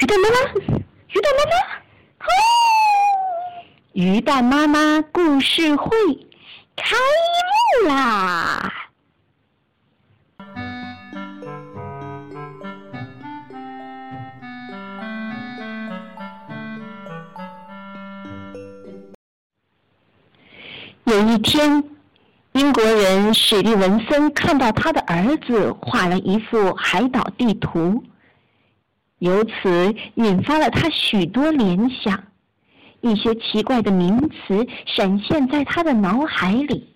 鱼蛋妈妈，鱼蛋妈妈，哦！鱼蛋妈妈故事会开幕啦！有一天，英国人史蒂文森看到他的儿子画了一幅海岛地图。由此引发了他许多联想，一些奇怪的名词闪现在他的脑海里：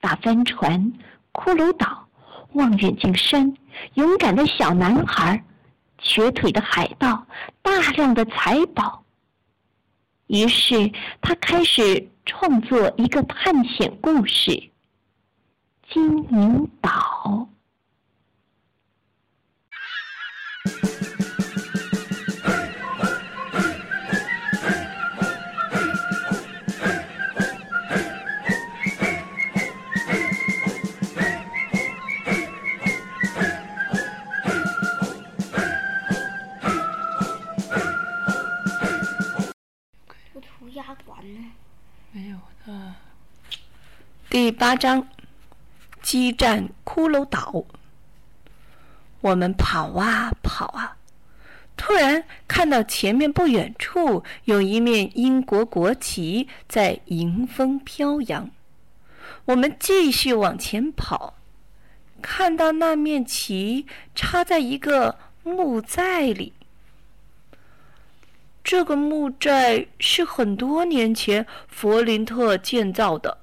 大帆船、骷髅岛、望远镜山、勇敢的小男孩、瘸腿的海盗、大量的财宝。于是他开始创作一个探险故事《金银岛》。张，激战骷髅岛。我们跑啊跑啊，突然看到前面不远处有一面英国国旗在迎风飘扬。我们继续往前跑，看到那面旗插在一个木寨里。这个木寨是很多年前弗林特建造的。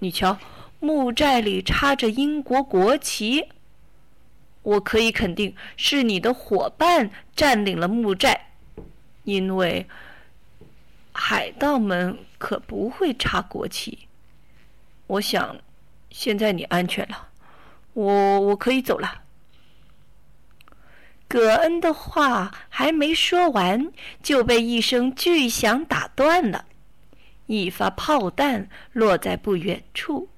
你瞧，木寨里插着英国国旗。我可以肯定是你的伙伴占领了木寨，因为海盗们可不会插国旗。我想，现在你安全了，我我可以走了。葛恩的话还没说完，就被一声巨响打断了。一发炮弹落在不远处，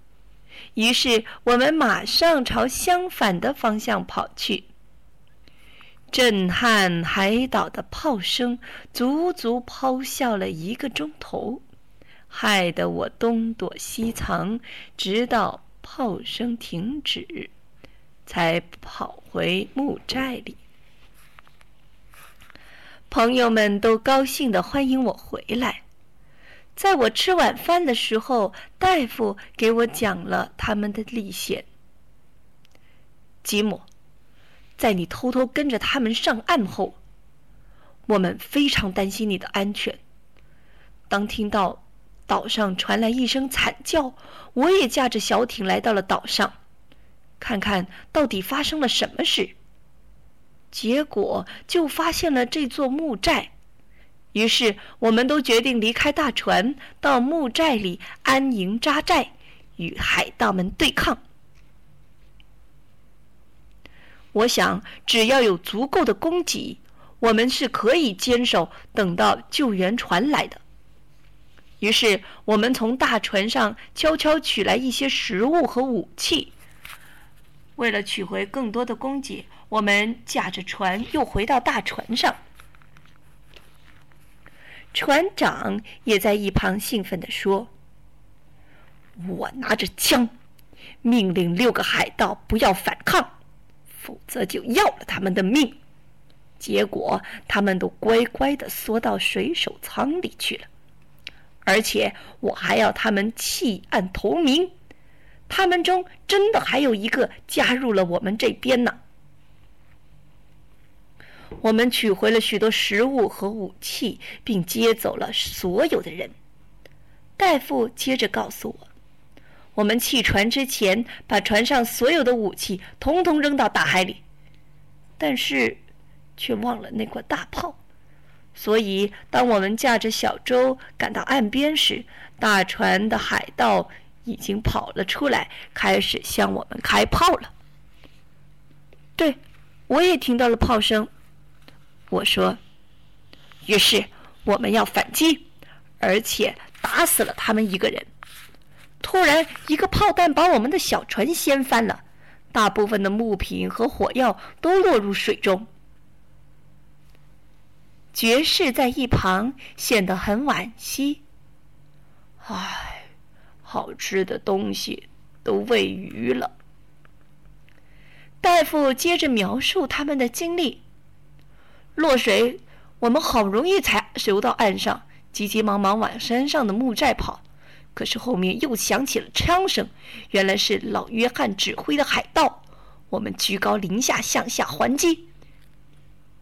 于是我们马上朝相反的方向跑去。震撼海岛的炮声足足咆哮了一个钟头，害得我东躲西藏，直到炮声停止，才跑回木寨里。朋友们都高兴地欢迎我回来。在我吃晚饭的时候，大夫给我讲了他们的历险。吉姆，在你偷偷跟着他们上岸后，我们非常担心你的安全。当听到岛上传来一声惨叫，我也驾着小艇来到了岛上，看看到底发生了什么事。结果就发现了这座木寨，于是我们都决定离开大船，到木寨里安营扎寨，与海盗们对抗。我想，只要有足够的供给，我们是可以坚守，等到救援船来的。于是，我们从大船上悄悄取来一些食物和武器。为了取回更多的供给，我们驾着船又回到大船上。船长也在一旁兴奋地说：“我拿着枪，命令六个海盗不要反抗，否则就要了他们的命。结果他们都乖乖地缩到水手舱里去了，而且我还要他们弃暗投明。”他们中真的还有一个加入了我们这边呢。我们取回了许多食物和武器，并接走了所有的人。大夫接着告诉我，我们弃船之前，把船上所有的武器统统扔到大海里，但是却忘了那块大炮。所以，当我们驾着小舟赶到岸边时，大船的海盗。已经跑了出来，开始向我们开炮了。对，我也听到了炮声。我说：“于是我们要反击，而且打死了他们一个人。”突然，一个炮弹把我们的小船掀翻了，大部分的木品和火药都落入水中。爵士在一旁显得很惋惜。唉，好吃的东西都喂鱼了。大夫接着描述他们的经历：落水，我们好容易才游到岸上，急急忙忙往山上的木寨跑。可是后面又响起了枪声，原来是老约翰指挥的海盗。我们居高临下向下还击，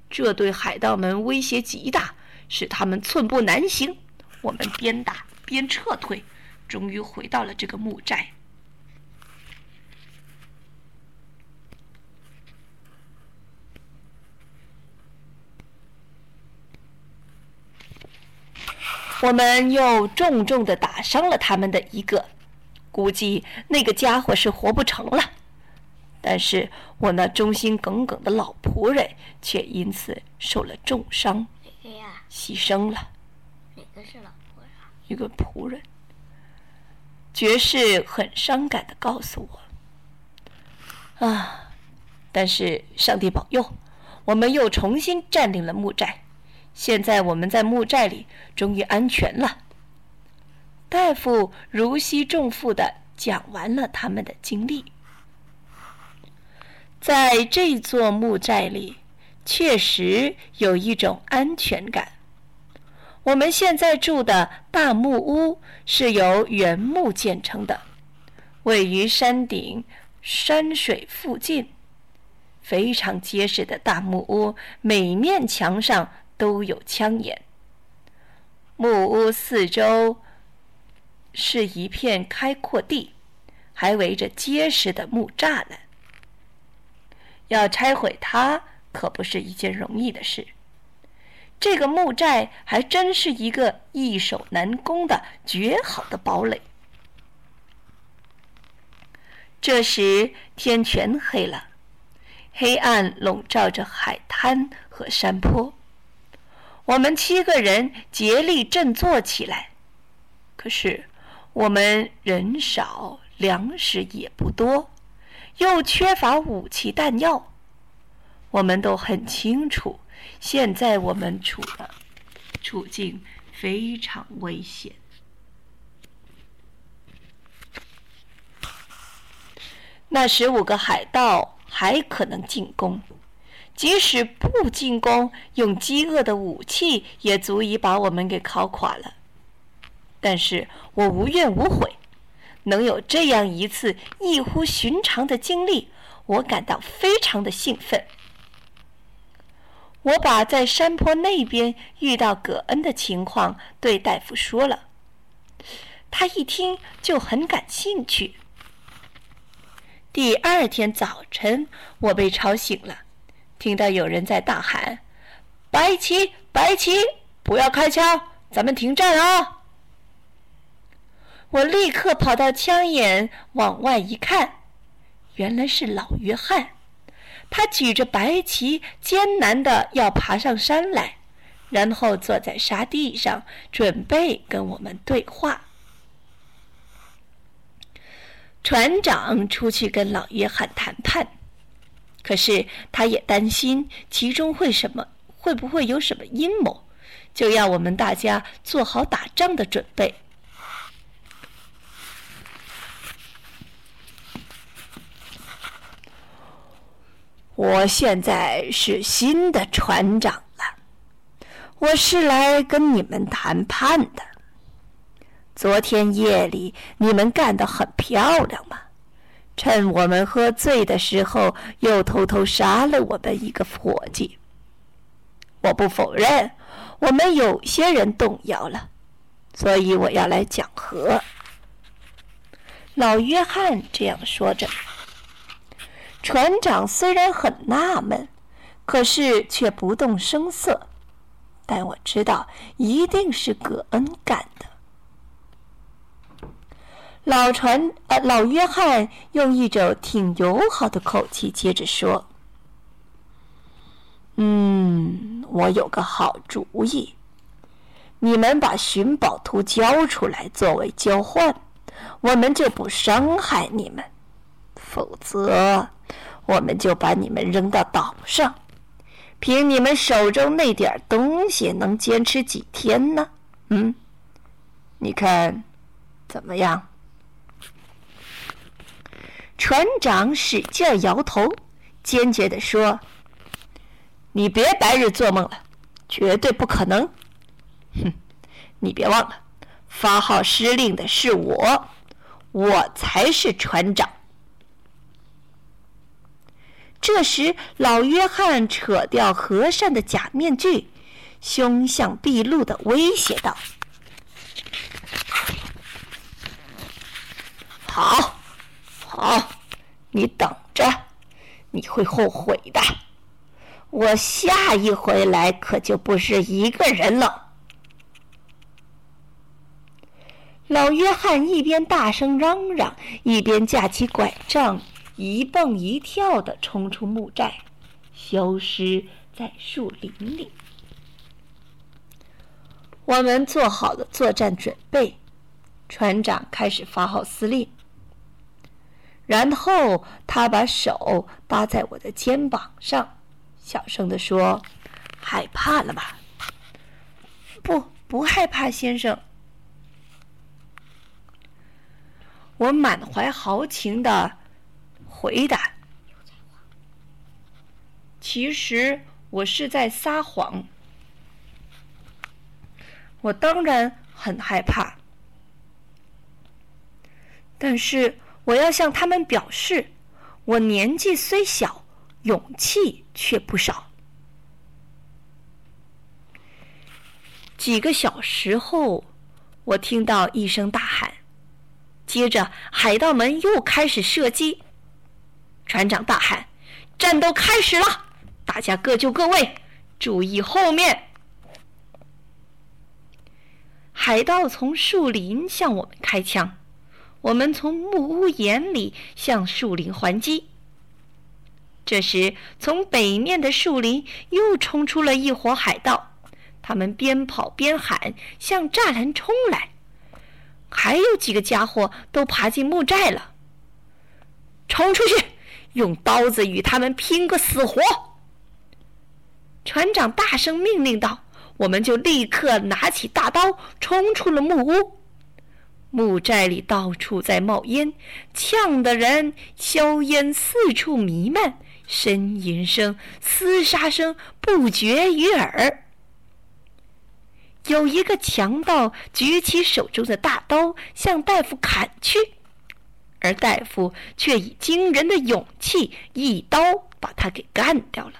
这对海盗们威胁极大，使他们寸步难行。我们边打边撤退，终于回到了这个木寨。我们又重重的打伤了他们的一个，估计那个家伙是活不成了。但是我那忠心耿耿的老仆人却因此受了重伤，牺牲了。哪个是老仆人？一个仆人。爵士很伤感的告诉我：“啊，但是上帝保佑，我们又重新占领了木寨。”现在我们在木寨里，终于安全了。大夫如释重负的讲完了他们的经历。在这座木寨里，确实有一种安全感。我们现在住的大木屋是由原木建成的，位于山顶山水附近，非常结实的大木屋，每面墙上。都有枪眼。木屋四周是一片开阔地，还围着结实的木栅栏。要拆毁它可不是一件容易的事。这个木寨还真是一个易守难攻的绝好的堡垒。这时天全黑了，黑暗笼罩着海滩和山坡。我们七个人竭力振作起来，可是我们人少，粮食也不多，又缺乏武器弹药。我们都很清楚，现在我们处的处境非常危险。那十五个海盗还可能进攻。即使不进攻，用饥饿的武器也足以把我们给烤垮了。但是我无怨无悔，能有这样一次异乎寻常的经历，我感到非常的兴奋。我把在山坡那边遇到葛恩的情况对大夫说了，他一听就很感兴趣。第二天早晨，我被吵醒了。听到有人在大喊：“白旗，白旗，不要开枪，咱们停战啊！”我立刻跑到枪眼往外一看，原来是老约翰，他举着白旗，艰难的要爬上山来，然后坐在沙地上，准备跟我们对话。船长出去跟老约翰谈判。可是，他也担心其中会什么，会不会有什么阴谋，就要我们大家做好打仗的准备。我现在是新的船长了，我是来跟你们谈判的。昨天夜里你们干得很漂亮嘛。趁我们喝醉的时候，又偷偷杀了我们一个伙计。我不否认，我们有些人动摇了，所以我要来讲和。老约翰这样说着。船长虽然很纳闷，可是却不动声色。但我知道，一定是葛恩干的。老船，呃，老约翰用一种挺友好的口气接着说：“嗯，我有个好主意，你们把寻宝图交出来作为交换，我们就不伤害你们；否则，我们就把你们扔到岛上，凭你们手中那点东西，能坚持几天呢？嗯，你看怎么样？船长使劲摇头，坚决地说：“你别白日做梦了，绝对不可能！哼，你别忘了，发号施令的是我，我才是船长。”这时，老约翰扯掉和善的假面具，凶相毕露的威胁道：“好，好，你等着，你会后悔的。我下一回来可就不是一个人了。”老约翰一边大声嚷嚷，一边架起拐杖。一蹦一跳的冲出木寨，消失在树林里。我们做好了作战准备，船长开始发号施令。然后他把手搭在我的肩膀上，小声的说：“害怕了吧？”“不，不害怕，先生。”我满怀豪情的。回答。其实我是在撒谎。我当然很害怕，但是我要向他们表示，我年纪虽小，勇气却不少。几个小时后，我听到一声大喊，接着海盗们又开始射击。船长大喊：“战斗开始了！大家各就各位，注意后面！”海盗从树林向我们开枪，我们从木屋眼里向树林还击。这时，从北面的树林又冲出了一伙海盗，他们边跑边喊，向栅栏冲来。还有几个家伙都爬进木寨了，冲出去！用刀子与他们拼个死活！船长大声命令道：“我们就立刻拿起大刀，冲出了木屋。木寨里到处在冒烟，呛得人硝烟四处弥漫，呻吟声、厮杀声不绝于耳。有一个强盗举起手中的大刀，向大夫砍去。”而大夫却以惊人的勇气一刀把他给干掉了。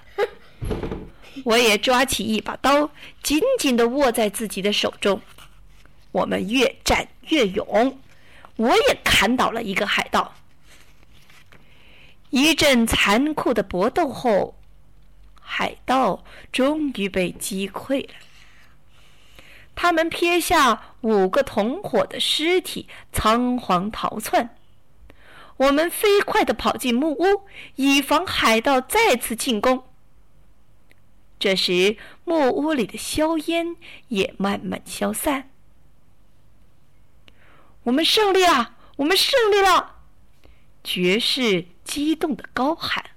我也抓起一把刀，紧紧地握在自己的手中。我们越战越勇，我也砍倒了一个海盗。一阵残酷的搏斗后，海盗终于被击溃了。他们撇下五个同伙的尸体，仓皇逃窜。我们飞快地跑进木屋，以防海盗再次进攻。这时，木屋里的硝烟也慢慢消散。我们胜利了！我们胜利了！爵士激动的高喊。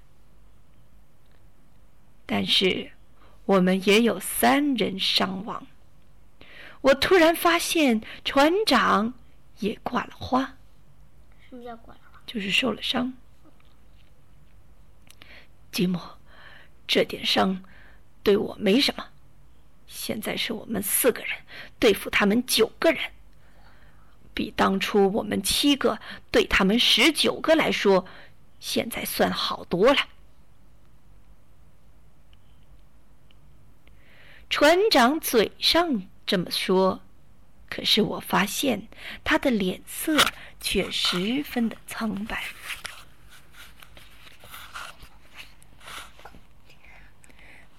但是，我们也有三人伤亡。我突然发现，船长也挂了花。什么叫挂了花？就是受了伤，吉姆，这点伤对我没什么。现在是我们四个人对付他们九个人，比当初我们七个对他们十九个来说，现在算好多了。船长嘴上这么说，可是我发现他的脸色。却十分的苍白。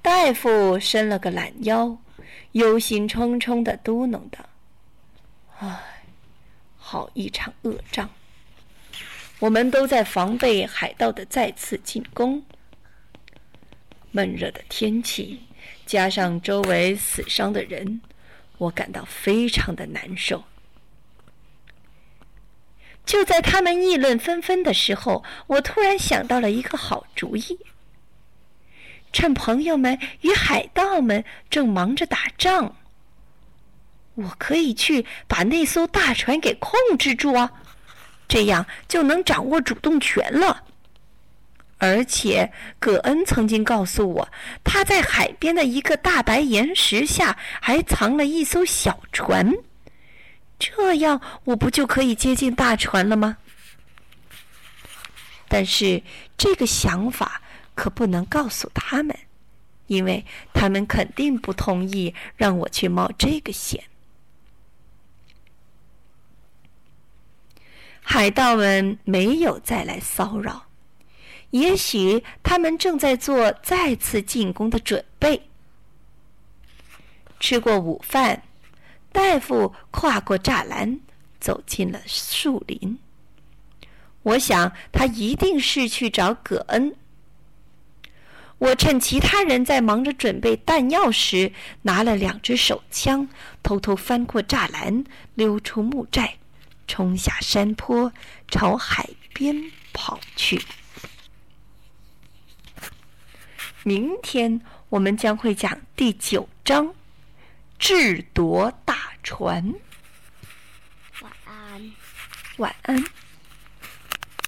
大夫伸了个懒腰，忧心忡忡的嘟囔道：“唉，好一场恶仗！我们都在防备海盗的再次进攻。闷热的天气，加上周围死伤的人，我感到非常的难受。”就在他们议论纷纷的时候，我突然想到了一个好主意。趁朋友们与海盗们正忙着打仗，我可以去把那艘大船给控制住啊，这样就能掌握主动权了。而且，葛恩曾经告诉我，他在海边的一个大白岩石下还藏了一艘小船。这样，我不就可以接近大船了吗？但是，这个想法可不能告诉他们，因为他们肯定不同意让我去冒这个险。海盗们没有再来骚扰。也许他们正在做再次进攻的准备。吃过午饭，大夫跨过栅栏，走进了树林。我想他一定是去找葛恩。我趁其他人在忙着准备弹药时，拿了两支手枪，偷偷翻过栅栏，溜出木寨，冲下山坡，朝海边跑去。明天我们将会讲第九章，智夺大船。晚安。晚安。